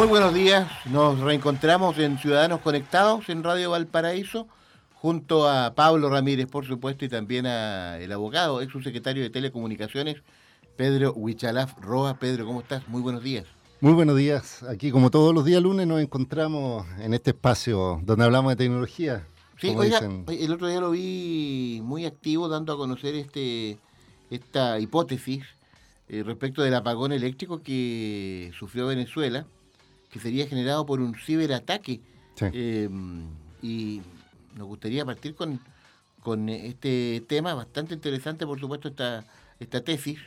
Muy buenos días, nos reencontramos en Ciudadanos Conectados en Radio Valparaíso, junto a Pablo Ramírez, por supuesto, y también a el abogado, ex subsecretario de Telecomunicaciones, Pedro Huichalaf Roa. Pedro, ¿cómo estás? Muy buenos días. Muy buenos días. Aquí, como todos los días lunes, nos encontramos en este espacio donde hablamos de tecnología. Sí, oiga, el otro día lo vi muy activo dando a conocer este esta hipótesis eh, respecto del apagón eléctrico que sufrió Venezuela que sería generado por un ciberataque. Em, y nos gustaría partir con, con este tema bastante interesante, por supuesto, esta, esta tesis,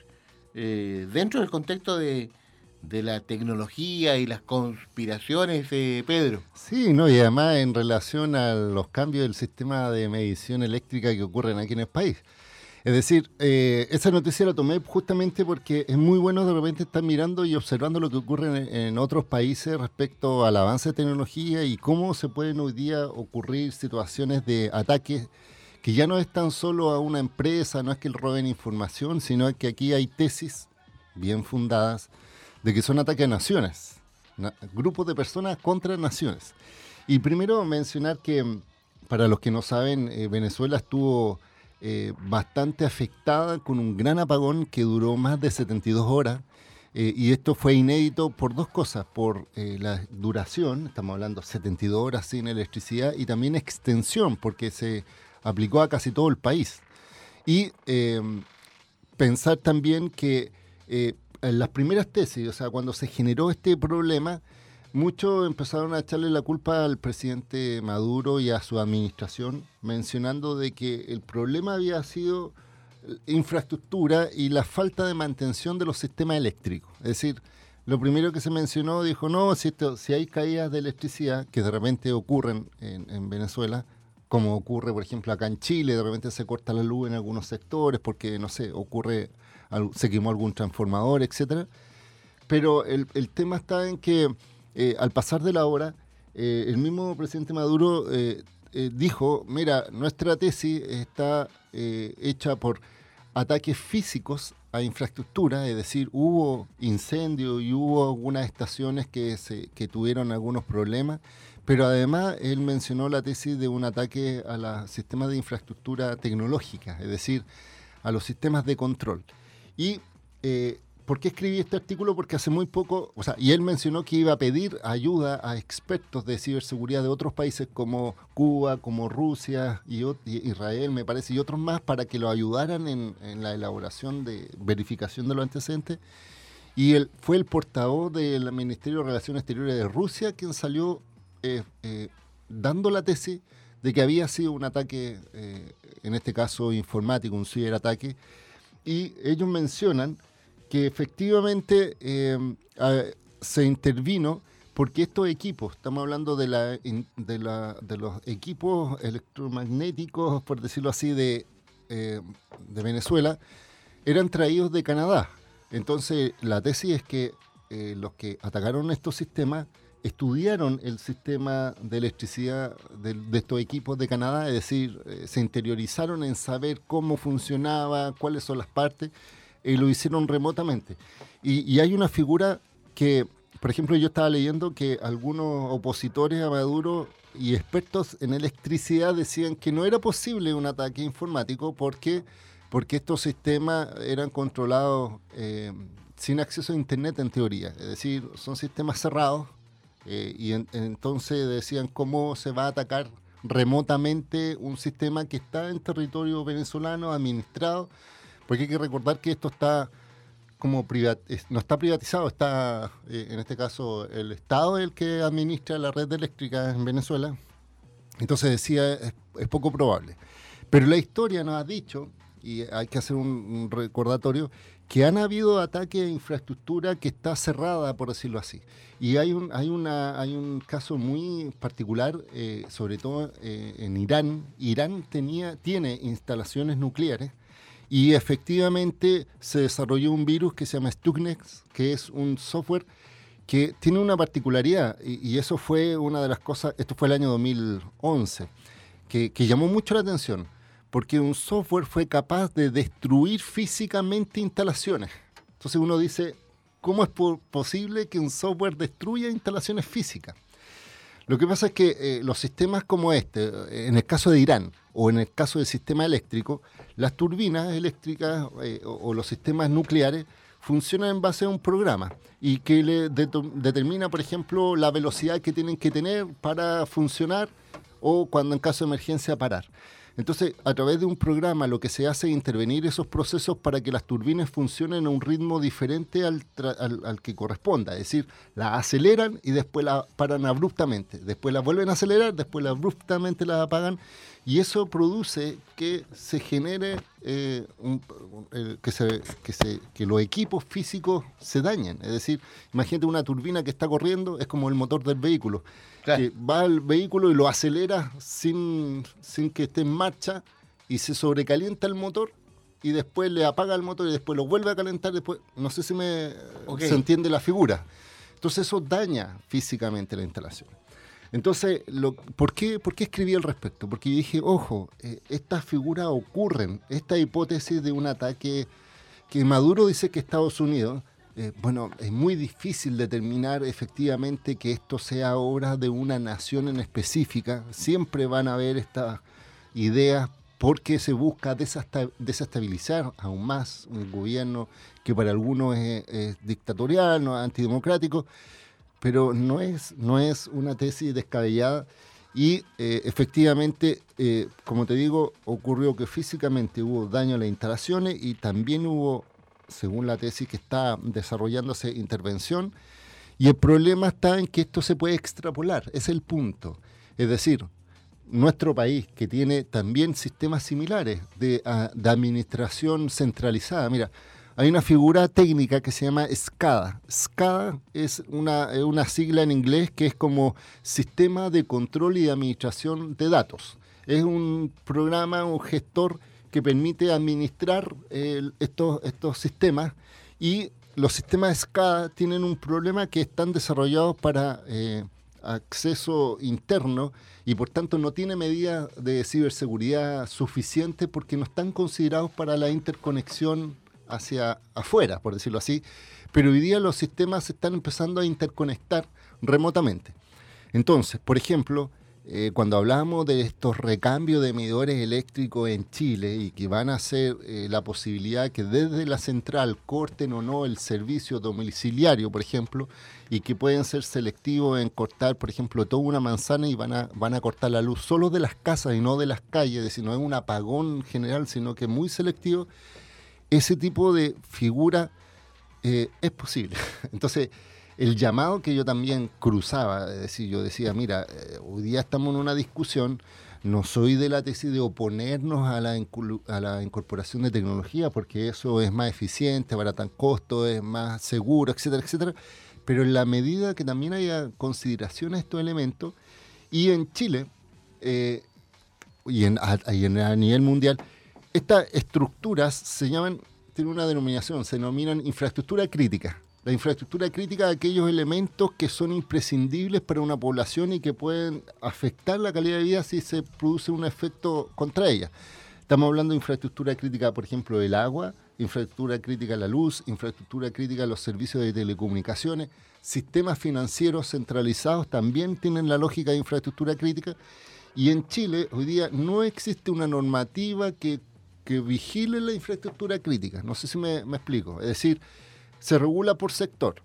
eh, dentro del contexto de, de la tecnología y las conspiraciones, eh, Pedro. Sí, no, y además en relación a los cambios del sistema de medición eléctrica que ocurren aquí en el país. Es decir, eh, esa noticia la tomé justamente porque es muy bueno de repente estar mirando y observando lo que ocurre en, otros países respecto al avance de tecnología y cómo se pueden hoy día ocurrir situaciones de ataques que ya no es tan solo a una empresa, no es que roben información, sino que aquí hay tesis bien fundadas de que son ataques a naciones, grupos de personas contra naciones. Y primero mencionar que, para los que no saben, eh, Venezuela estuvo eh, bastante afectada con un gran apagón que duró más de 72 horas. Eh, y esto fue inédito por dos cosas, por eh, la duración, estamos hablando 72 horas sin electricidad, y también extensión, porque se aplicó a casi todo el país. Y pensar también que en las primeras tesis, o sea, cuando se generó este problema, Muchos empezaron a echarle la culpa al presidente Maduro y a su administración, mencionando de que el problema había sido infraestructura y la falta de mantención de los sistemas eléctricos. Es decir, lo primero que se mencionó dijo, no, si, si hay caídas de electricidad, que de repente ocurren en, Venezuela, como ocurre, por ejemplo, acá en Chile, de repente se corta la luz en algunos sectores porque, no sé, ocurre, se quemó algún transformador, etcétera. Pero el tema está en que eh, al pasar de la hora, eh, el mismo presidente Maduro eh, dijo, mira, nuestra tesis está hecha por ataques físicos a infraestructura, es decir, hubo incendio y hubo algunas estaciones que, tuvieron algunos problemas, pero además él mencionó la tesis de un ataque a los sistemas de infraestructura tecnológica, es decir, a los sistemas de control. Y ¿Por qué escribí este artículo? Porque hace muy poco, o sea, y él mencionó que iba a pedir ayuda a expertos de ciberseguridad de otros países como Cuba, como Rusia Israel, me parece, y otros más, para que lo ayudaran en, la elaboración de verificación de los antecedentes. Y él fue el portavoz del Ministerio de Relaciones Exteriores de Rusia quien salió eh, eh, dando la tesis de que había sido un ataque, eh, en este caso informático, un ciberataque, y ellos mencionan que efectivamente eh, se intervino porque estos equipos, estamos hablando de, la, de, los equipos electromagnéticos, por decirlo así, de, eh, de Venezuela, eran traídos de Canadá. Entonces, la tesis es que eh, los que atacaron estos sistemas estudiaron el sistema de electricidad de, de, estos equipos de Canadá, es decir, se interiorizaron en saber cómo funcionaba, cuáles son las partes, y lo hicieron remotamente. Y, hay una figura que, por ejemplo, yo estaba leyendo que algunos opositores a Maduro y expertos en electricidad decían que no era posible un ataque informático porque, porque estos sistemas eran controlados eh, sin acceso a Internet en teoría. Es decir, son sistemas cerrados eh, y entonces decían cómo se va a atacar remotamente un sistema que está en territorio venezolano administrado porque hay que recordar que esto está como no está privatizado, está eh, en este caso el Estado es el que administra la red eléctrica en Venezuela. Entonces decía, es, poco probable. Pero la historia nos ha dicho y hay que hacer un, recordatorio, que han habido ataques a infraestructura que está cerrada, por decirlo así. Y hay un, hay una, hay un caso muy particular, eh, sobre todo eh, en Irán. Irán tenía, tiene instalaciones nucleares y efectivamente se desarrolló un virus que se llama Stuxnet, que es un software que tiene una particularidad, y, eso fue una de las cosas, esto fue el año 2011, que, llamó mucho la atención, porque un software fue capaz de destruir físicamente instalaciones. Entonces uno dice, ¿cómo es posible que un software destruya instalaciones físicas? Lo que pasa es que eh, los sistemas como este, en el caso de Irán o en el caso del sistema eléctrico, las turbinas eléctricas eh, o, los sistemas nucleares funciona en base a un programa y que le determina, por ejemplo, la velocidad que tienen que tener para funcionar o cuando en caso de emergencia parar. Entonces, a través de un programa lo que se hace es intervenir esos procesos para que las turbinas funcionen a un ritmo diferente al, al, que corresponda. Es decir, la aceleran y después la paran abruptamente. Después la vuelven a acelerar, después la abruptamente la apagan y eso produce que se genere eh, que, se, que, se, que, los equipos físicos se dañen. Es decir, imagínate una turbina que está corriendo, es como el motor del vehículo, que va al vehículo y lo acelera sin, sin que esté en marcha y se sobrecalienta el motor y después le apaga el motor y después lo vuelve a calentar. Después, no sé si me se entiende la figura. Entonces eso daña físicamente la instalación. Entonces, lo, ¿por, qué, ¿por qué escribí al respecto? Porque dije, ojo, eh, estas figuras ocurren, esta hipótesis de un ataque que Maduro dice que Estados Unidos, eh, bueno, es muy difícil determinar efectivamente que esto sea obra de una nación en específica. Siempre van a haber estas ideas porque se busca desestabilizar aún más un gobierno que para algunos es, es dictatorial, no antidemocrático pero no es, no es una tesis descabellada y eh, efectivamente, eh, como te digo, ocurrió que físicamente hubo daño a las instalaciones y también hubo, según la tesis que está desarrollándose, intervención. Y el problema está en que esto se puede extrapolar, es el punto. Es decir, nuestro país, que tiene también sistemas similares de, ah, de administración centralizada, mira, hay una figura técnica que se llama SCADA. SCADA es una, una sigla en inglés que es como Sistema de Control y de Administración de Datos. Es un programa, un gestor que permite administrar estos, estos sistemas y los sistemas SCADA tienen un problema que están desarrollados para eh, acceso interno y por tanto no tiene medidas de ciberseguridad suficientes porque no están considerados para la interconexión hacia afuera, por decirlo así, pero hoy día los sistemas se están empezando a interconectar remotamente. Entonces, por ejemplo, eh, cuando hablamos de estos recambios de medidores eléctricos en Chile y que van a ser eh, la posibilidad que desde la central corten o no el servicio domiciliario, por ejemplo, y que pueden ser selectivos en cortar, por ejemplo, toda una manzana y van a, van a cortar la luz solo de las casas y no de las calles, es decir, no es un apagón general, sino que muy selectivo, ese tipo de figura eh, es posible. Entonces, el llamado que yo también cruzaba, es decir, yo decía, mira, eh, hoy día estamos en una discusión, no soy de la tesis de oponernos a la, a la incorporación de tecnología, porque eso es más eficiente, barata en costo, es más seguro, etcétera, etcétera, pero en la medida que también haya consideración a estos elementos, y en Chile, eh, y, en, a nivel mundial, estas estructuras se llaman, tienen una denominación, se denominan infraestructura crítica. La infraestructura crítica de aquellos elementos que son imprescindibles para una población y que pueden afectar la calidad de vida si se produce un efecto contra ella. Estamos hablando de infraestructura crítica, por ejemplo, del agua, infraestructura crítica de la luz, infraestructura crítica de los servicios de telecomunicaciones, sistemas financieros centralizados también tienen la lógica de infraestructura crítica. Y en Chile hoy día no existe una normativa que que vigile la infraestructura crítica. No sé si me, explico. Es decir, se regula por sector.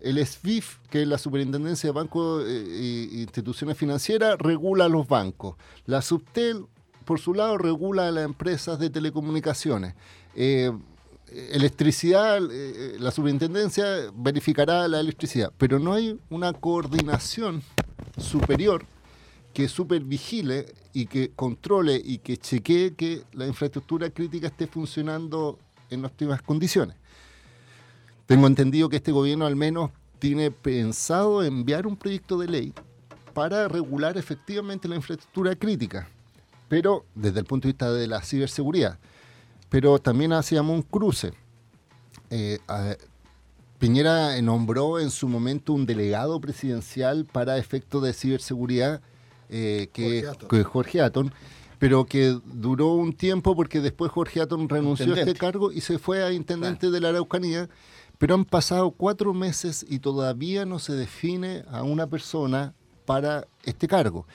El SWIFT, que es la Superintendencia de Bancos e Instituciones Financieras, regula los bancos. La Subtel, por su lado, regula a las empresas de telecomunicaciones. Eh, electricidad, la superintendencia verificará la electricidad, pero no hay una coordinación superior que supervigile y que controle y que chequee que la infraestructura crítica esté funcionando en óptimas condiciones. Tengo entendido que este gobierno al menos tiene pensado enviar un proyecto de ley para regular efectivamente la infraestructura crítica, pero desde el punto de vista de la ciberseguridad. Pero también hacíamos un cruce. Eh, Piñera nombró en su momento un delegado presidencial para efectos de ciberseguridad, eh, que, es Jorge Atón, pero que duró un tiempo porque después Jorge Atón renunció a este cargo y se fue a intendente de la Araucanía pero han pasado cuatro meses y todavía no se define a una persona para este cargo.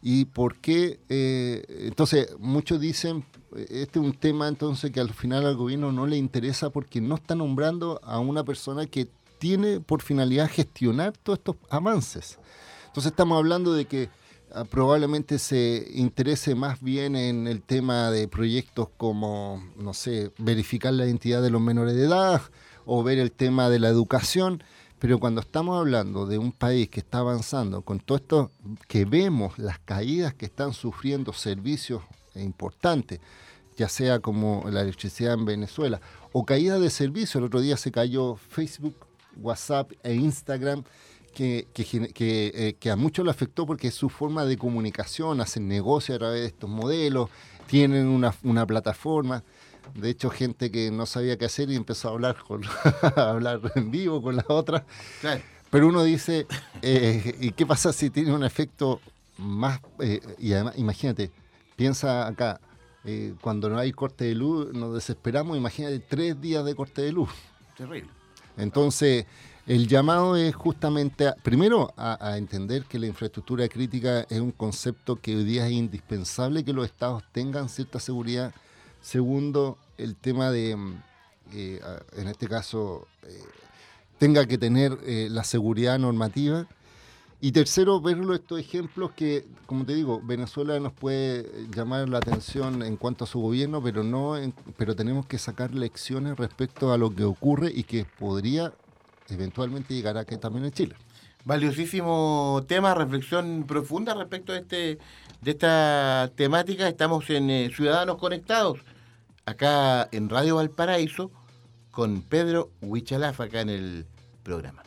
¿Y por qué? Eh, entonces, muchos dicen, este es un tema entonces que al final al gobierno no le interesa porque no está nombrando a una persona que tiene por finalidad gestionar todos estos avances. Entonces estamos hablando de que probablemente se interese más bien en el tema de proyectos como, no sé, verificar la identidad de los menores de edad, o ver el tema de la educación, pero cuando estamos hablando de un país que está avanzando con todo esto, que vemos las caídas que están sufriendo servicios importantes, ya sea como la electricidad en Venezuela, o caída de servicios, el otro día se cayó Facebook, WhatsApp e Instagram, que, que, eh, a muchos le afectó porque es su forma de comunicación, hacen negocio a través de estos modelos, tienen una, una plataforma. De hecho, gente que no sabía qué hacer y empezó a hablar, con, hablar en vivo con la otra. Pero uno dice, eh, ¿y qué pasa si tiene un efecto más... Eh, y además, imagínate, piensa acá, eh, cuando no hay corte de luz, nos desesperamos, imagínate tres días de corte de luz. Terrible. Entonces, el llamado es justamente, primero, a, entender que la infraestructura crítica es un concepto que hoy día es indispensable que los estados tengan cierta seguridad Segundo, el tema de, mm, eh, en este caso, eh, tenga que tener eh, la seguridad normativa. Y tercero, verlo estos ejemplos que, como te digo, Venezuela nos puede llamar la atención en cuanto a su gobierno, pero no, pero tenemos que sacar lecciones respecto a lo que ocurre y que podría eventualmente llegar a que también en Chile. Valiosísimo tema, reflexión profunda respecto a este de esta temática. Estamos en Ciudadanos Conectados acá en Radio Valparaíso con Pedro Huichalaf acá en el programa.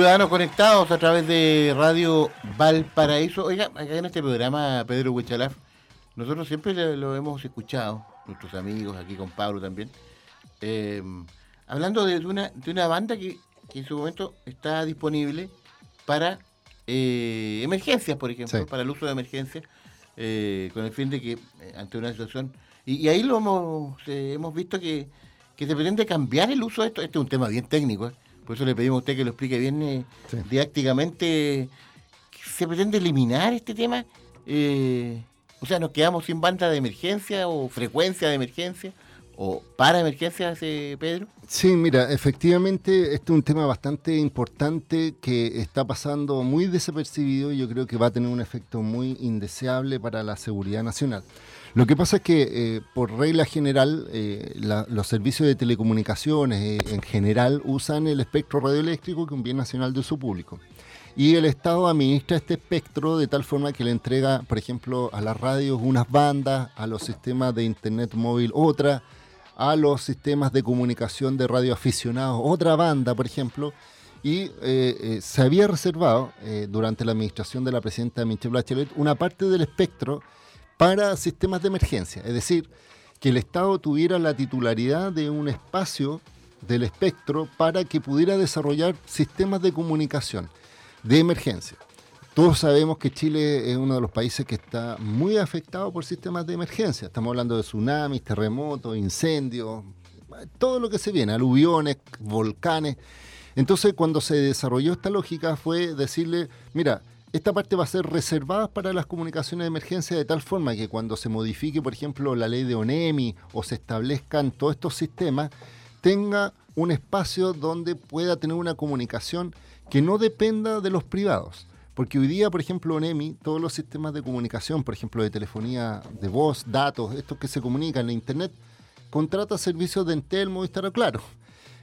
Ciudadanos conectados a través de Radio Valparaíso. Oiga, acá en este programa, Pedro Huichalaf, nosotros siempre lo hemos escuchado, nuestros amigos, aquí con Pablo también, eh, hablando de una, de una banda que, en su momento está disponible para eh, emergencias, por ejemplo, para el uso de emergencias, eh, con el fin de que ante una situación... Y, ahí lo hemos, hemos visto que, que se pretende cambiar el uso de esto. Este es un tema bien técnico, por eso le pedimos a usted que lo explique bien eh, didácticamente. ¿Se pretende eliminar este tema? Eh, o sea, ¿nos quedamos sin banda de emergencia o frecuencia de emergencia? ¿O para emergencias, eh, Pedro? Sí, mira, efectivamente, este es un tema bastante importante que está pasando muy desapercibido y yo creo que va a tener un efecto muy indeseable para la seguridad nacional. Lo que pasa es que, eh, por regla general, eh, los servicios de telecomunicaciones eh, en general usan el espectro radioeléctrico, que es un bien nacional de uso público. Y el Estado administra este espectro de tal forma que le entrega, por ejemplo, a las radios unas bandas, a los sistemas de Internet móvil otra, a los sistemas de comunicación de radioaficionados otra banda, por ejemplo. Y se había reservado, durante la administración de la presidenta Michelle Bachelet, una parte del espectro para sistemas de emergencia, es decir, que el Estado tuviera la titularidad de un espacio del espectro para que pudiera desarrollar sistemas de comunicación de emergencia. Todos sabemos que Chile es uno de los países que está muy afectado por sistemas de emergencia. Estamos hablando de tsunamis, terremotos, incendios, todo lo que se viene, aluviones, volcanes. Entonces, cuando se desarrolló esta lógica fue decirle, mira, esta parte va a ser reservada para las comunicaciones de emergencia de tal forma que cuando se modifique, por ejemplo, la ley de ONEMI o se establezcan todos estos sistemas, tenga un espacio donde pueda tener una comunicación que no dependa de los privados. Porque hoy día, por ejemplo, ONEMI, todos los sistemas de comunicación, por ejemplo, de telefonía de voz, datos, estos que se comunican en Internet, contrata servicios de Entel, Movistar Claro.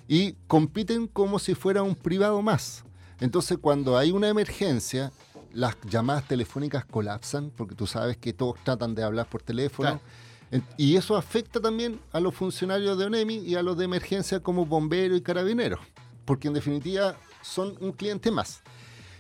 Y compiten como si fuera un privado más. Entonces, cuando hay una emergencia, las llamadas telefónicas colapsan, porque tú sabes que todos tratan de hablar por teléfono. Y eso afecta también a los funcionarios de ONEMI y a los de emergencia como bomberos y carabineros, porque en definitiva son un cliente más.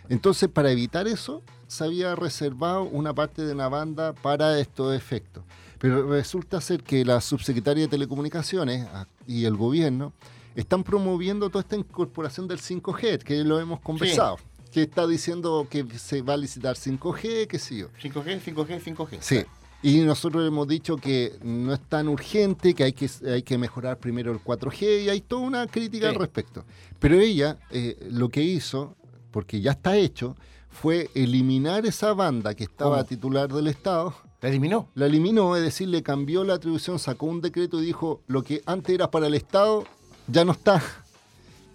Entonces, para evitar eso, se había reservado una parte de una banda para estos efectos. Pero resulta ser que la subsecretaria de Telecomunicaciones ah, y el gobierno están promoviendo toda esta incorporación del 5G, que lo hemos conversado que está diciendo que se va a licitar 5G, qué sé yo. 5G, 5G, 5G. Sí. Y nosotros hemos dicho que no es tan urgente, que hay que, hay que mejorar primero el 4G y hay toda una crítica al respecto. Pero ella eh, lo que hizo, porque ya está hecho, fue eliminar esa banda que estaba titular del Estado. ¿La eliminó? La eliminó, es decir, le cambió la atribución, sacó un decreto y dijo lo que antes era para el Estado ya no está.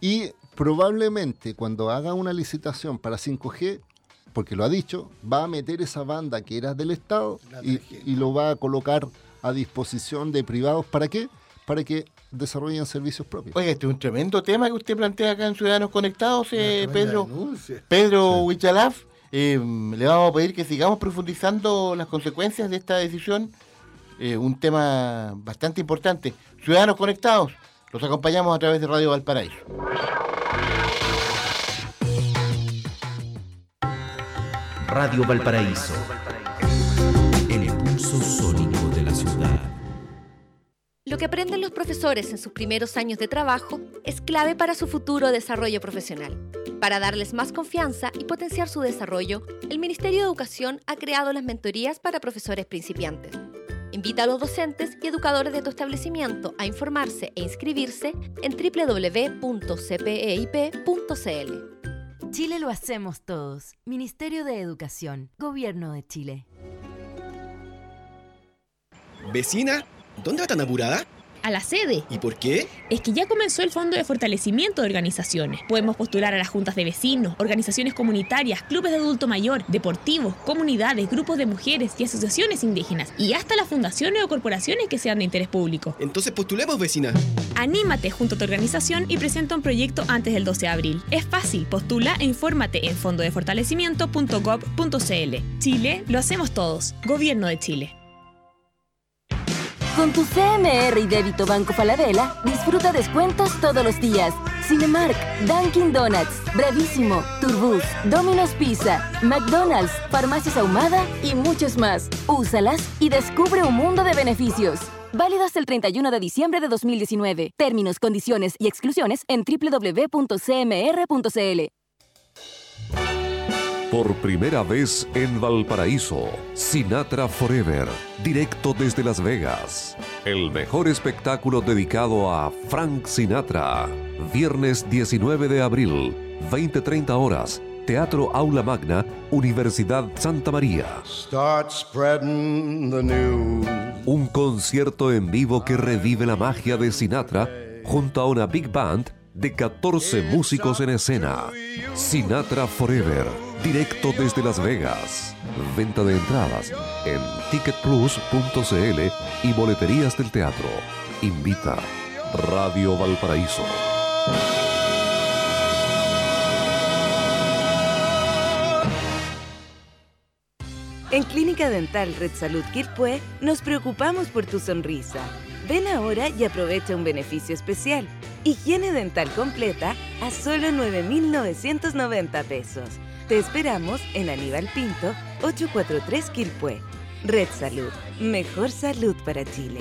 Y probablemente cuando haga una licitación para 5G, porque lo ha dicho, va a meter esa banda que era del Estado y, lo va a colocar a disposición de privados. ¿Para qué? Para que desarrollen servicios propios. Oye, este es un tremendo tema que usted plantea acá en Ciudadanos Conectados, eh, Pedro. Pedro Huichalaf. Eh, le vamos a pedir que sigamos profundizando las consecuencias de esta decisión. Eh, un tema bastante importante. Ciudadanos Conectados, los acompañamos a través de Radio Valparaíso. Radio Valparaíso. Lo que aprenden los profesores en sus primeros años de trabajo es clave para su futuro desarrollo profesional. Para darles más confianza y potenciar su desarrollo, el Ministerio de Educación ha creado las mentorías para profesores principiantes. Invita a los docentes y educadores de tu establecimiento a informarse e inscribirse en www.cpeip.cl. Chile lo hacemos todos. Ministerio de Educación, Gobierno de Chile. Vecina, ¿dónde va tan apurada? a la sede. ¿Y por qué? Es que ya comenzó el Fondo de Fortalecimiento de Organizaciones. Podemos postular a las juntas de vecinos, organizaciones comunitarias, clubes de adulto mayor, deportivos, comunidades, grupos de mujeres y asociaciones indígenas. Y hasta las fundaciones o corporaciones que sean de interés público. Entonces postulemos, vecina. Anímate junto a tu organización y presenta un proyecto antes del 12 de abril. Es fácil, postula e infórmate en fondodefortalecimiento.gov.cl. Chile, lo hacemos todos. Gobierno de Chile. Con tu CMR y débito Banco Falabella, disfruta descuentos todos los días. Cinemark, Dunkin' Donuts, Bravísimo, Turbus, Domino's Pizza, McDonald's, Farmacias Ahumada y muchos más. Úsalas y descubre un mundo de beneficios. Válido hasta el 31 de diciembre de 2019. Términos, condiciones y exclusiones en www.cmr.cl. Por primera vez en Valparaíso, Sinatra Forever, directo desde Las Vegas. El mejor espectáculo dedicado a Frank Sinatra. Viernes 19 de abril, 20-30 horas. Teatro Aula Magna, Universidad Santa María. Un concierto en vivo que revive la magia de Sinatra junto a una big band de 14 músicos en escena. Sinatra Forever, directo desde Las Vegas. Venta de entradas en ticketplus.cl y boleterías del teatro. Invita Radio Valparaíso. En Clínica Dental Red Salud Quilpué nos preocupamos por tu sonrisa. Ven ahora y aprovecha un beneficio especial. Higiene dental completa a solo 9,990 pesos. Te esperamos en Aníbal Pinto, 843 Quilpué. Red Salud, mejor salud para Chile.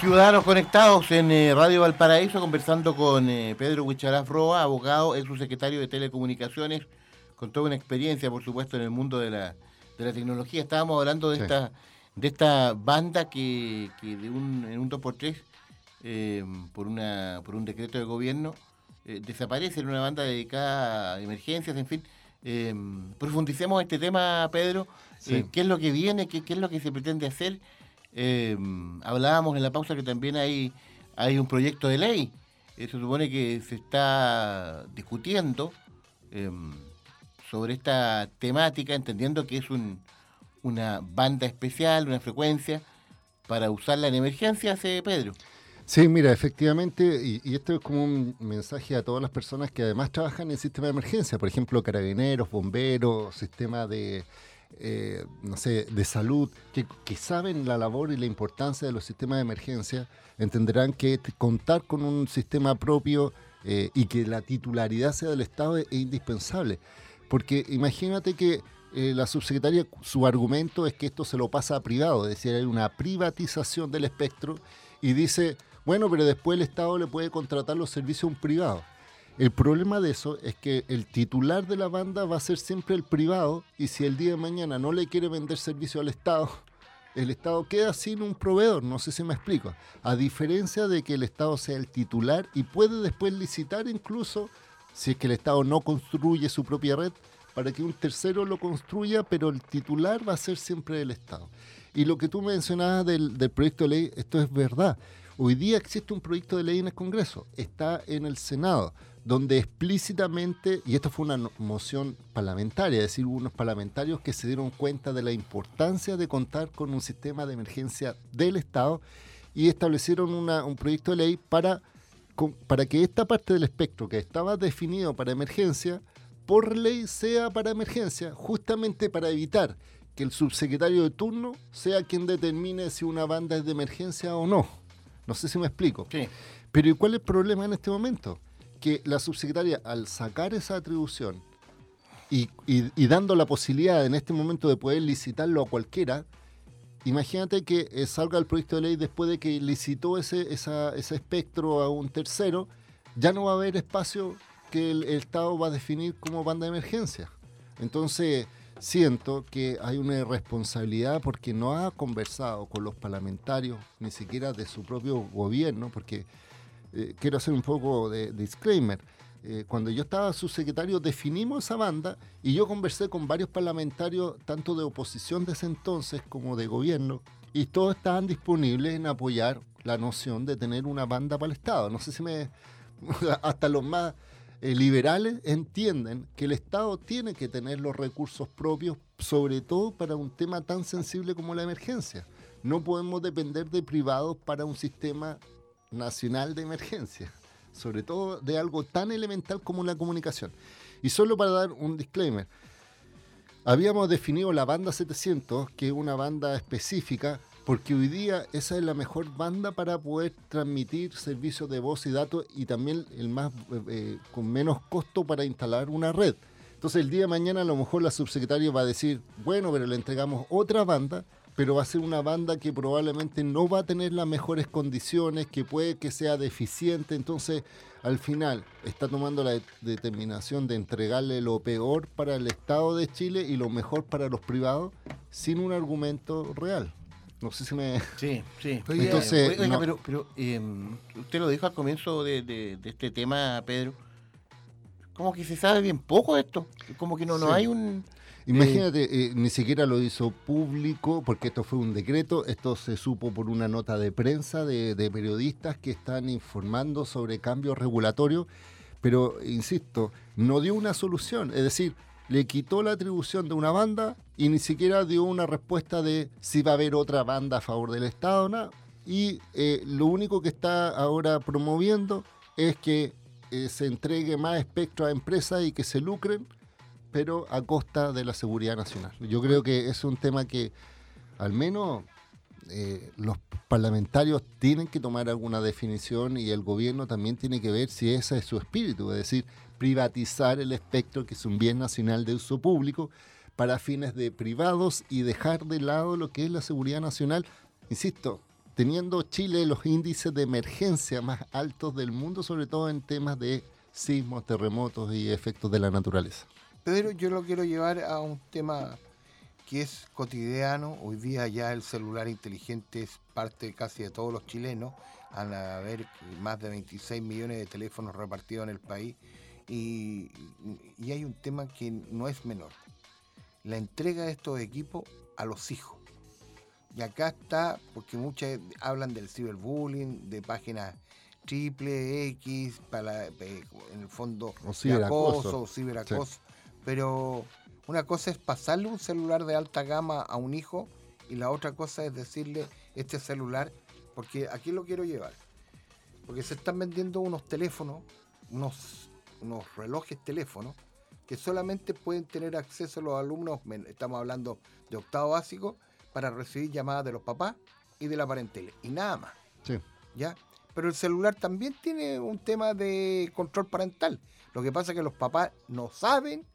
Ciudadanos conectados en eh, Radio Valparaíso, conversando con eh, Pedro Huichalaf Roa, abogado, ex subsecretario de Telecomunicaciones, con toda una experiencia, por supuesto, en el mundo de la, de la tecnología. Estábamos hablando de Sí. esta de esta banda que, que de un, en un 2x3, eh, por, una, por un decreto de gobierno, eh, desaparece en una banda dedicada a emergencias, en fin. Eh, profundicemos este tema, Pedro. Sí. Eh, ¿Qué es lo que viene? ¿Qué, qué es lo que se pretende hacer? Eh, hablábamos en la pausa que también hay, hay un proyecto de ley. Eh, se supone que se está discutiendo eh, sobre esta temática, entendiendo que es un, una banda especial, una frecuencia para usarla en emergencias, Pedro. Sí, mira, efectivamente, y, y esto es como un mensaje a todas las personas que además trabajan en el sistema de emergencia, por ejemplo, carabineros, bomberos, sistema de, eh, no sé, de salud, que, que saben la labor y la importancia de los sistemas de emergencia, entenderán que contar con un sistema propio eh, y que la titularidad sea del Estado es, es indispensable. Porque imagínate que eh, la subsecretaria, su argumento es que esto se lo pasa a privado, es decir, hay una privatización del espectro y dice, bueno, pero después el Estado le puede contratar los servicios a un privado. El problema de eso es que el titular de la banda va a ser siempre el privado y si el día de mañana no le quiere vender servicio al Estado, el Estado queda sin un proveedor, no sé si me explico. A diferencia de que el Estado sea el titular y puede después licitar incluso si es que el Estado no construye su propia red para que un tercero lo construya, pero el titular va a ser siempre el Estado. Y lo que tú mencionabas del, del proyecto de ley, esto es verdad. Hoy día existe un proyecto de ley en el Congreso, está en el Senado, donde explícitamente, y esto fue una no- moción parlamentaria, es decir, hubo unos parlamentarios que se dieron cuenta de la importancia de contar con un sistema de emergencia del Estado y establecieron una- un proyecto de ley para, con- para que esta parte del espectro que estaba definido para emergencia, por ley sea para emergencia, justamente para evitar que el subsecretario de turno sea quien determine si una banda es de emergencia o no. No sé si me explico. Pero ¿y cuál es el problema en este momento? Que la subsecretaria, al sacar esa atribución y, y- dando la posibilidad en este momento de poder licitarlo a cualquiera, imagínate que eh, salga el proyecto de ley después de que licitó ese, ese espectro a un tercero, ya no va a haber espacio que el, el Estado va a definir como banda de emergencia. Entonces, siento que hay una irresponsabilidad porque no ha conversado con los parlamentarios, ni siquiera de su propio gobierno, porque eh, quiero hacer un poco de disclaimer. Eh, cuando yo estaba subsecretario definimos esa banda y yo conversé con varios parlamentarios, tanto de oposición de ese entonces como de gobierno, y todos estaban disponibles en apoyar la noción de tener una banda para el Estado. No sé si me... Hasta los más eh, liberales entienden que el Estado tiene que tener los recursos propios, sobre todo para un tema tan sensible como la emergencia. No podemos depender de privados para un sistema nacional de emergencia, sobre todo de algo tan elemental como la comunicación. Y solo para dar un disclaimer, habíamos definido la banda 700, que es una banda específica, porque hoy día esa es la mejor banda para poder transmitir servicios de voz y datos y también el más eh, eh, con menos costo para instalar una red. Entonces el día de mañana a lo mejor la subsecretaria va a decir, bueno, pero le entregamos otra banda, pero va a ser una banda que probablemente no va a tener las mejores condiciones, que puede que sea deficiente, entonces al final está tomando la de- determinación de entregarle lo peor para el Estado de Chile y lo mejor para los privados sin un argumento real. No sé si me... Sí, sí. Entonces, Oiga, no- pero, pero eh, usted lo dijo al comienzo de, de- de este tema, Pedro. Como que se sabe bien poco de esto. Como que no, no Sí. hay un. Imagínate, eh, ni siquiera lo hizo público porque esto fue un decreto, esto se supo por una nota de prensa de, de periodistas que están informando sobre cambios regulatorios, pero insisto, no dio una solución, es decir, le quitó la atribución de una banda y ni siquiera dio una respuesta de si va a haber otra banda a favor del Estado, nada. Y eh, lo único que está ahora promoviendo es que eh, se entregue más espectro a empresas y que se lucren pero a costa de la seguridad nacional. Yo creo que es un tema que al menos eh, los parlamentarios tienen que tomar alguna definición y el gobierno también tiene que ver si ese es su espíritu, es decir, privatizar el espectro, que es un bien nacional de uso público, para fines de privados y dejar de lado lo que es la seguridad nacional. Insisto, teniendo Chile los índices de emergencia más altos del mundo, sobre todo en temas de sismos, terremotos y efectos de la naturaleza. Pedro, yo lo quiero llevar a un tema que es cotidiano. Hoy día ya el celular inteligente es parte casi de todos los chilenos. Al haber más de 26 millones de teléfonos repartidos en el país. Y, y hay un tema que no es menor. La entrega de estos equipos a los hijos. Y acá está, porque muchas hablan del ciberbullying, de páginas triple X, para, eh, en el fondo, O ciberacoso. acoso, o ciberacoso. Pero una cosa es pasarle un celular de alta gama a un hijo y la otra cosa es decirle este celular, porque aquí lo quiero llevar. Porque se están vendiendo unos teléfonos, unos, unos relojes teléfonos, que solamente pueden tener acceso los alumnos, estamos hablando de octavo básico, para recibir llamadas de los papás y de la parentela. Y nada más. Sí. ¿ya? Pero el celular también tiene un tema de control parental. Lo que pasa es que los papás no saben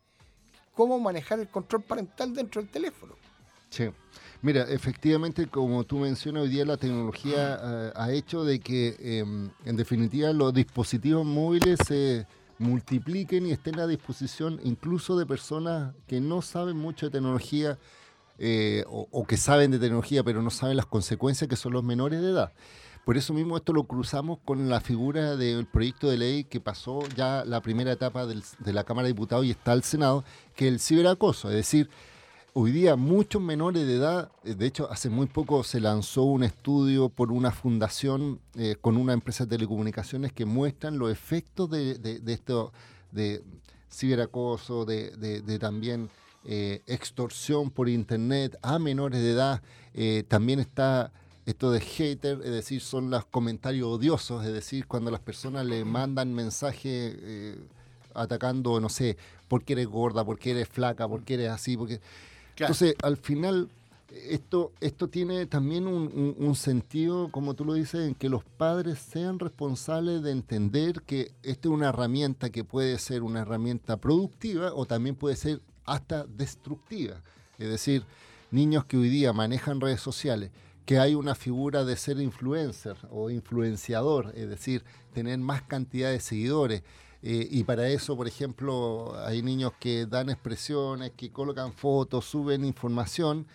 cómo manejar el control parental dentro del teléfono. Sí. Mira, efectivamente, como tú mencionas, hoy día la tecnología eh, ha hecho de que, eh, en definitiva, los dispositivos móviles se multipliquen y estén a disposición incluso de personas que no saben mucho de tecnología eh, o, o que saben de tecnología pero no saben las consecuencias que son los menores de edad. Por eso mismo esto lo cruzamos con la figura del proyecto de ley que pasó ya la primera etapa del- de la Cámara de Diputados y está al Senado, que es el ciberacoso, es decir, Hoy día muchos menores de edad, eh, de hecho hace muy poco se lanzó un estudio por una fundación eh, con una empresa de telecomunicaciones que muestran los efectos de, esto, de ciberacoso, de, también eh, extorsión por internet a menores de edad. También está esto de hater, es decir, son los comentarios odiosos, es decir, cuando las personas le mandan mensajes eh, atacando, no sé, por qué eres gorda, por qué eres flaca, por qué eres así, porque... Entonces, al final, esto, esto tiene también un, un- un sentido, como tú lo dices, en que los padres sean responsables de entender que esta es una herramienta que puede ser una herramienta productiva o también puede ser hasta destructiva. Es decir, niños que hoy día manejan redes sociales, que hay una figura de ser influencer o influenciador, es decir, tener más cantidad de seguidores. Eh, y para eso, por ejemplo, hay niños que dan expresiones, que colocan fotos, suben información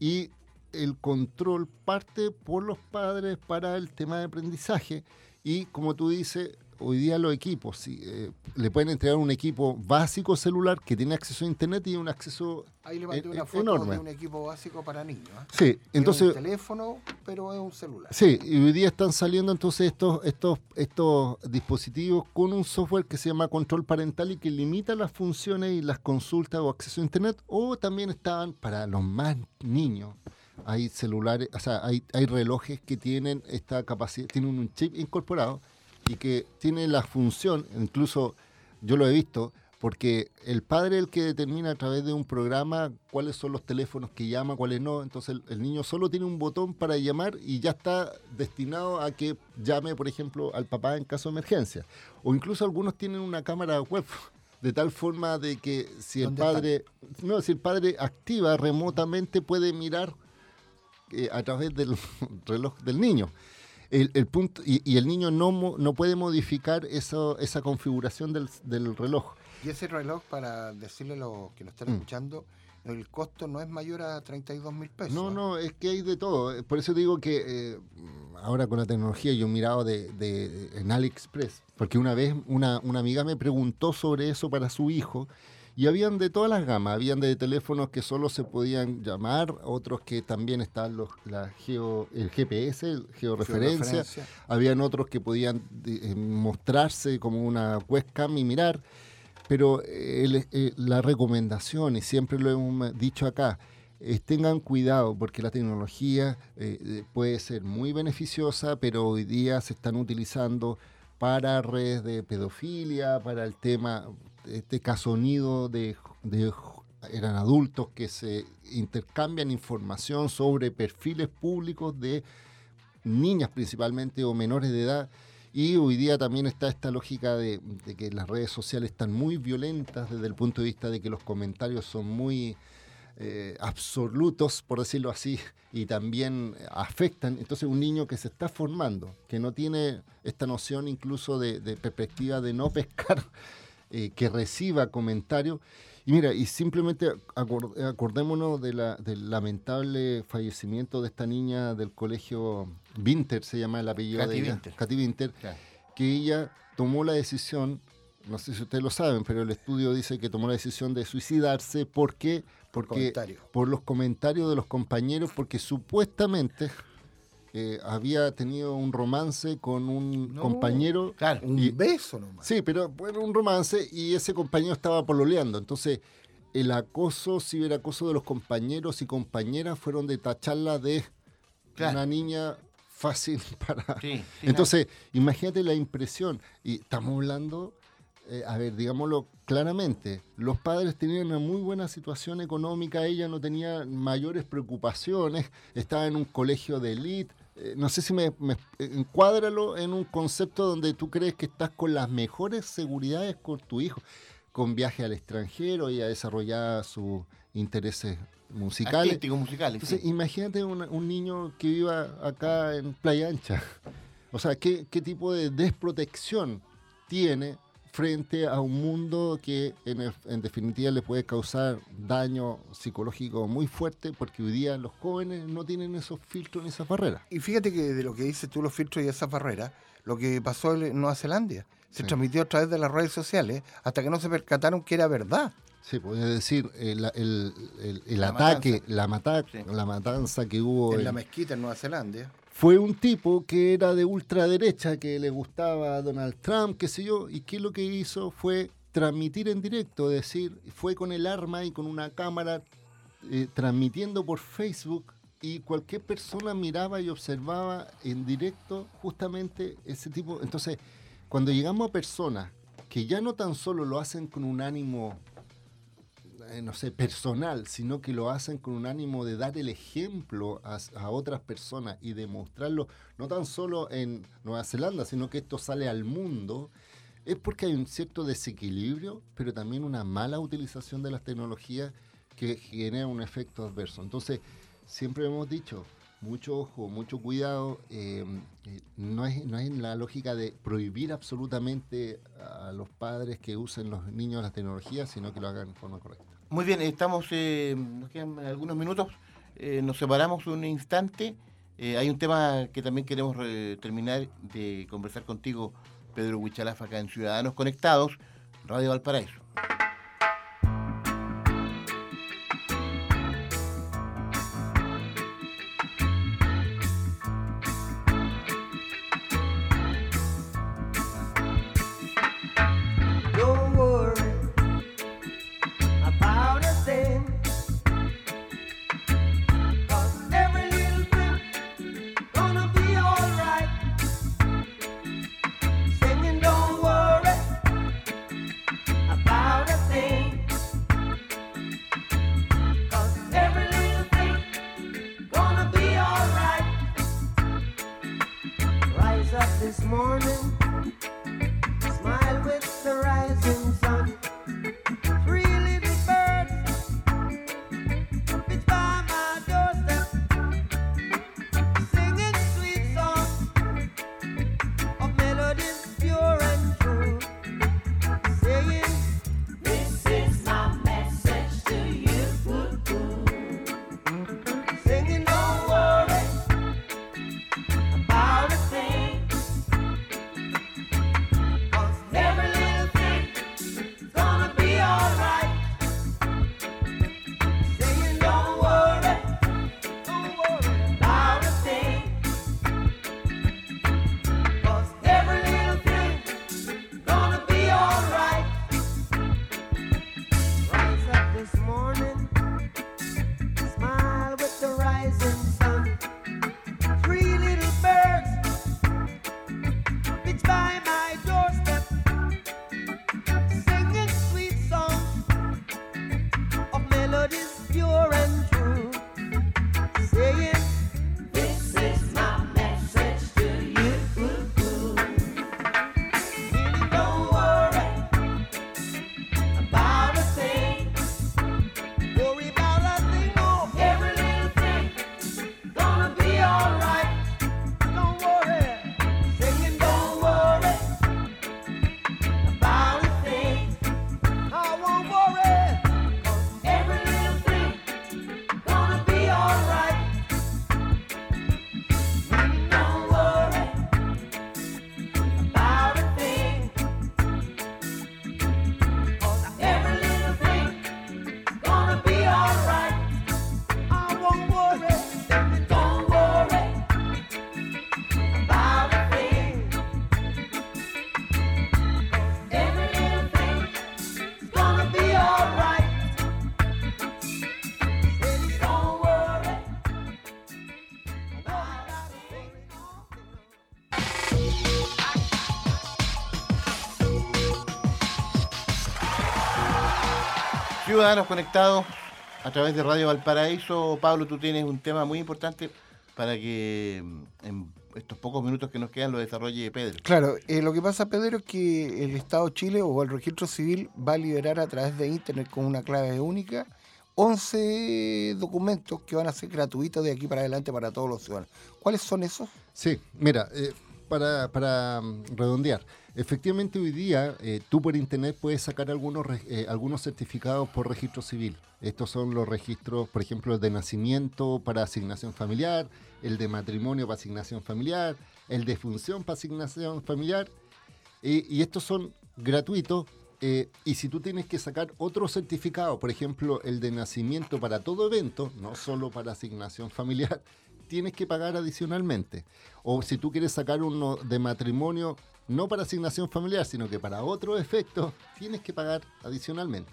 y el control parte por los padres para el tema de aprendizaje. Y como tú dices, hoy día los equipos, sí, eh, le pueden entregar un equipo básico celular que tiene acceso a internet y un acceso Ahí le mandé una foto enorme. de un equipo básico para niños. ¿ah? Sí, Es entonces- un teléfono, pero es un celular. Sí, y hoy día están saliendo entonces estos, estos, estos dispositivos con un software que se llama control parental y que limita las funciones y las consultas o acceso a internet. O también estaban para los más niños. Hay celulares, o sea, hay, hay relojes que tienen esta capacidad, tienen un chip incorporado y que tiene la función, incluso yo lo he visto, porque el padre es el que determina a través de un programa cuáles son los teléfonos que llama, cuáles no. Entonces el, el niño solo tiene un botón para llamar y ya está destinado a que llame, por ejemplo, al papá en caso de emergencia. O incluso algunos tienen una cámara web de tal forma de que si el ¿Dónde padre, no, si el padre activa remotamente puede mirar eh, a través del reloj del niño. El, el punto, y, y el niño no, no puede modificar eso, esa configuración del, del reloj. Y ese reloj, para decirle a los que nos están Mm. escuchando, el costo no es mayor a 32 mil pesos. No, no, es que hay de todo. Por eso digo que eh, ahora con la tecnología yo he mirado de, de- en AliExpress, porque una vez una, una amiga me preguntó sobre eso para su hijo y habían de todas las gamas, habían de teléfonos que solo se podían llamar, otros que también están los, la geo, el GPS, el georreferencia, Georreferencia. habían otros que podían eh, mostrarse como una webcam y mirar. Pero eh, el- eh, la recomendación, y siempre lo hemos dicho acá, es tengan cuidado porque la tecnología eh, eh, puede ser muy beneficiosa, pero hoy día se están utilizando para redes de pedofilia, para el tema, este caso nido de, de- eran adultos que se intercambian información sobre perfiles públicos de niñas principalmente o menores de edad. Y hoy día también está esta lógica de, de que las redes sociales están muy violentas desde el punto de vista de que los comentarios son muy eh, absolutos, por decirlo así, y también afectan. Entonces un niño que se está formando, que no tiene esta noción incluso de, de perspectiva de no pescar, eh, que reciba comentarios. Y mira, y simplemente acor- acordémonos de la- del lamentable fallecimiento de esta niña del colegio Winter, se llama el apellido Katy de ella, Winter. Katy Winter, que ella tomó la decisión, no sé si ustedes lo saben, pero el estudio dice que tomó la decisión de suicidarse porque, porque por los comentarios de los compañeros, porque supuestamente eh, había tenido un romance con un No, compañero. un y- beso nomás. Sí, pero bueno, un romance y ese compañero estaba pololeando. Entonces, el acoso, ciberacoso de los compañeros y compañeras fueron de tacharla de una niña fácil para... Sí, sí, Entonces, imagínate la impresión. Y estamos hablando, eh, a ver, digámoslo claramente, los padres tenían una muy buena situación económica, ella no tenía mayores preocupaciones, estaba en un colegio de élite. Eh, no sé si me, me- encuádralo en un concepto donde tú crees que estás con las mejores seguridades con tu hijo, con viaje al extranjero y a desarrollar sus intereses musicales. Artísticos, musicales, Entonces, sí. imagínate una- un niño que viva acá en Playa Ancha. O sea, ¿qué, qué tipo de desprotección tiene frente a un mundo que en, el- en definitiva le puede causar daño psicológico muy fuerte porque hoy día los jóvenes no tienen esos filtros ni esas barreras. Y fíjate que de lo que dices tú, los filtros y esas barreras, lo que pasó en Nueva Zelanda, se Sí. transmitió a través de las redes sociales hasta que no se percataron que era verdad. Sí, pues es decir, el, el- el- La ataque, la, mata- la matanza que hubo En en- la mezquita en Nueva Zelanda. Fue un tipo que era de ultraderecha, que le gustaba a Donald Trump, qué sé yo, y que lo que hizo fue transmitir en directo, es decir, fue con el arma y con una cámara eh, transmitiendo por Facebook y cualquier persona miraba y observaba en directo justamente ese tipo. Entonces, cuando llegamos a personas que ya no tan solo lo hacen con un ánimo eh, no sé, personal, sino que lo hacen con un ánimo de dar el ejemplo a, otras personas y demostrarlo, no tan solo en Nueva Zelanda, sino que esto sale al mundo, es porque hay un cierto desequilibrio, pero también una mala utilización de las tecnologías que genera un efecto adverso. Entonces, siempre hemos dicho, mucho ojo, mucho cuidado, eh, eh, no, es, no es la lógica de prohibir absolutamente a los padres que usen los niños las tecnologías, sino que lo hagan de forma correcta. Muy bien, estamos, eh, nos quedan algunos minutos, eh, nos separamos un instante. Eh, hay un tema que también queremos terminar de conversar contigo, Pedro Huichalaf, acá en Ciudadanos Conectados, Radio Valparaíso. Ciudadanos conectados a través de Radio Valparaíso. Pablo, tú tienes un tema muy importante para que mm, en estos pocos minutos que nos quedan lo desarrolle Pedro. Claro, eh, lo que pasa, Pedro, es que el Estado de Chile o el registro civil va a liberar a través de Internet con una clave única 11 documentos que van a ser gratuitos de aquí para adelante para todos los ciudadanos. ¿Cuáles son esos? Sí, mira, eh, para, para, mm, redondear, efectivamente hoy día eh, tú por internet puedes sacar algunos, eh, algunos certificados por registro civil. Estos son los registros, por ejemplo, el de nacimiento para asignación familiar, el de matrimonio para asignación familiar, el de función para asignación familiar. Y estos son gratuitos. eh, y si tú tienes que sacar otro certificado, por ejemplo, el de nacimiento para todo evento, no solo para asignación familiar, tienes que pagar adicionalmente. O si tú quieres sacar uno de matrimonio, no para asignación familiar, sino que para otro efecto, tienes que pagar adicionalmente.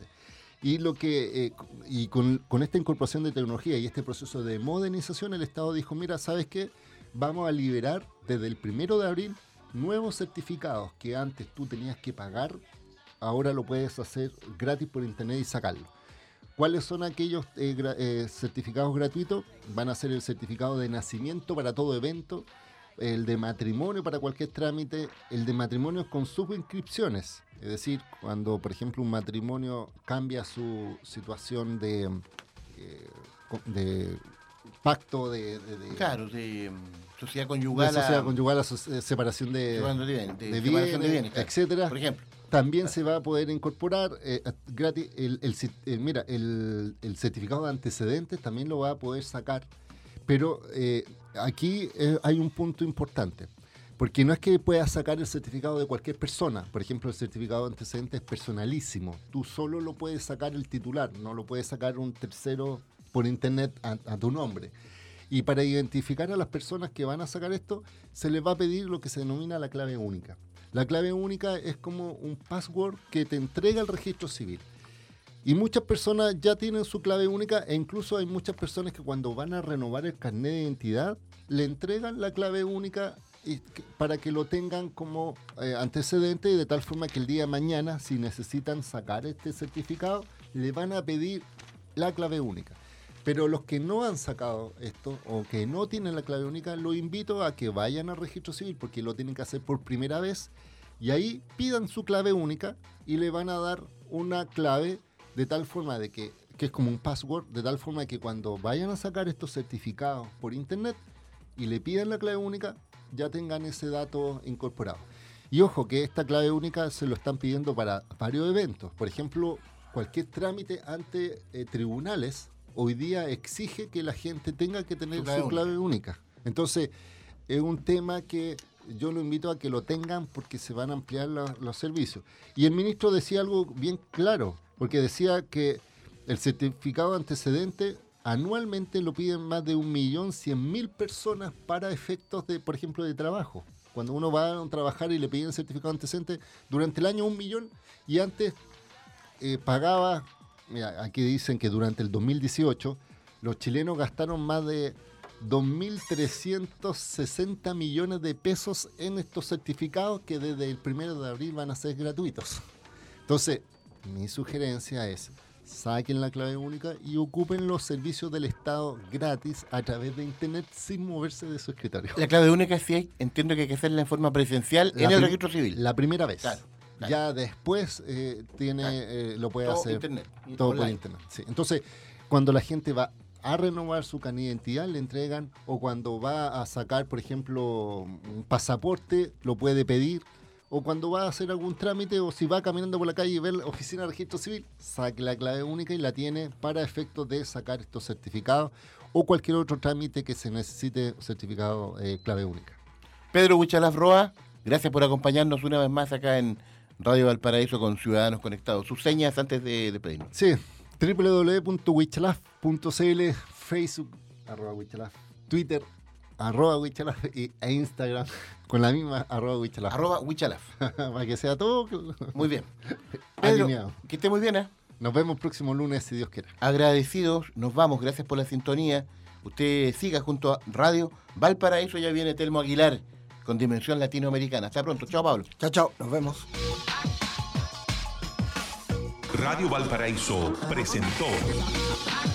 Y lo que eh, y con, esta incorporación de tecnología y este proceso de modernización, el Estado dijo, mira, ¿sabes qué? Vamos a liberar desde el primero de abril nuevos certificados que antes tú tenías que pagar, ahora lo puedes hacer gratis por internet y sacarlo. ¿Cuáles son aquellos eh, eh, certificados gratuitos? Van a ser el certificado de nacimiento para todo evento, el de matrimonio para cualquier trámite, el de matrimonio con subinscripciones. Es decir, cuando, por ejemplo, un matrimonio cambia su situación de, eh, de pacto de, de- de- Claro, de mm, sociedad conyugal. de sociedad a- conyugal a so- eh, separación de, bien- de bienes, bienes, claro. etcétera. Por ejemplo. También se va a poder incorporar eh, gratis el, mira, el, el certificado de antecedentes también lo va a poder sacar. Pero eh, aquí eh, hay un punto importante. Porque no es que puedas sacar el certificado de cualquier persona. Por ejemplo, el certificado de antecedentes es personalísimo. Tú solo lo puedes sacar el titular, no lo puede sacar un tercero por internet a, a tu nombre. Y para identificar a las personas que van a sacar esto, se les va a pedir lo que se denomina la clave única. La clave única es como un password que te entrega el registro civil. Y muchas personas ya tienen su clave única e incluso hay muchas personas que cuando van a renovar el carnet de identidad le entregan la clave única para que lo tengan como eh, antecedente y de tal forma que el día de mañana si necesitan sacar este certificado le van a pedir la clave única. Pero los que no han sacado esto o que no tienen la clave única, los invito a que vayan al registro civil porque lo tienen que hacer por primera vez y ahí pidan su clave única y le van a dar una clave de tal forma de que, que es como un password, de tal forma que cuando vayan a sacar estos certificados por internet y le pidan la clave única, ya tengan ese dato incorporado. Y ojo que esta clave única se lo están pidiendo para varios eventos. Por ejemplo, cualquier trámite ante eh, tribunales hoy día exige que la gente tenga que tener Su su clave única. Entonces, es un tema que yo lo invito a que lo tengan porque se van a ampliar la- los servicios. Y el ministro decía algo bien claro, porque decía que el certificado de antecedente anualmente lo piden más de 1.100.000 personas para efectos de, por ejemplo, de trabajo. Cuando uno va a trabajar y le piden certificado de antecedente, durante el año un millón y antes eh, pagaba, mira, aquí dicen que durante el 2018 los chilenos gastaron más de 2.360 millones de pesos en estos certificados que desde el primero de abril van a ser gratuitos. Entonces, mi sugerencia es, saquen la clave única y ocupen los servicios del Estado gratis a través de Internet sin moverse de su escritorio. La clave única sí hay- entiendo que hay que hacerla en forma presencial La en el registro civil. La primera vez. Claro, claro. Ya después eh, tiene, eh, lo puede Todo hacer internet, todo por internet. sí. Entonces, cuando la gente va a renovar su carnet de identidad, le entregan, o cuando va a sacar, por ejemplo, un pasaporte, lo puede pedir, o cuando va a hacer algún trámite, o si va caminando por la calle y ve la oficina de registro civil, saque la clave única y la tiene para efectos de sacar estos certificados, o cualquier otro trámite que se necesite certificado eh, clave única. Pedro Huichalaf Roa, gracias por acompañarnos una vez más acá en Radio Valparaíso con Ciudadanos Conectados. Sus señas antes de, de pedirnos. Sí, www.wichalaf.cl, Facebook, arroba Wichalaf, Twitter, arroba Wichalaf y, e Instagram con la misma arroba Wichalaf. Arroba Wichalaf. Para que sea todo Muy bien. Pedro, alineado. que esté muy bien, ¿eh? Nos vemos próximo lunes si Dios quiere. Agradecidos, nos vamos, gracias por la sintonía. Usted siga junto a Radio Valparaíso, ya viene Telmo Aguilar con Dimensión Latinoamericana. Hasta pronto, chao Pablo. Chao, chao, nos vemos. Radio Valparaíso presentó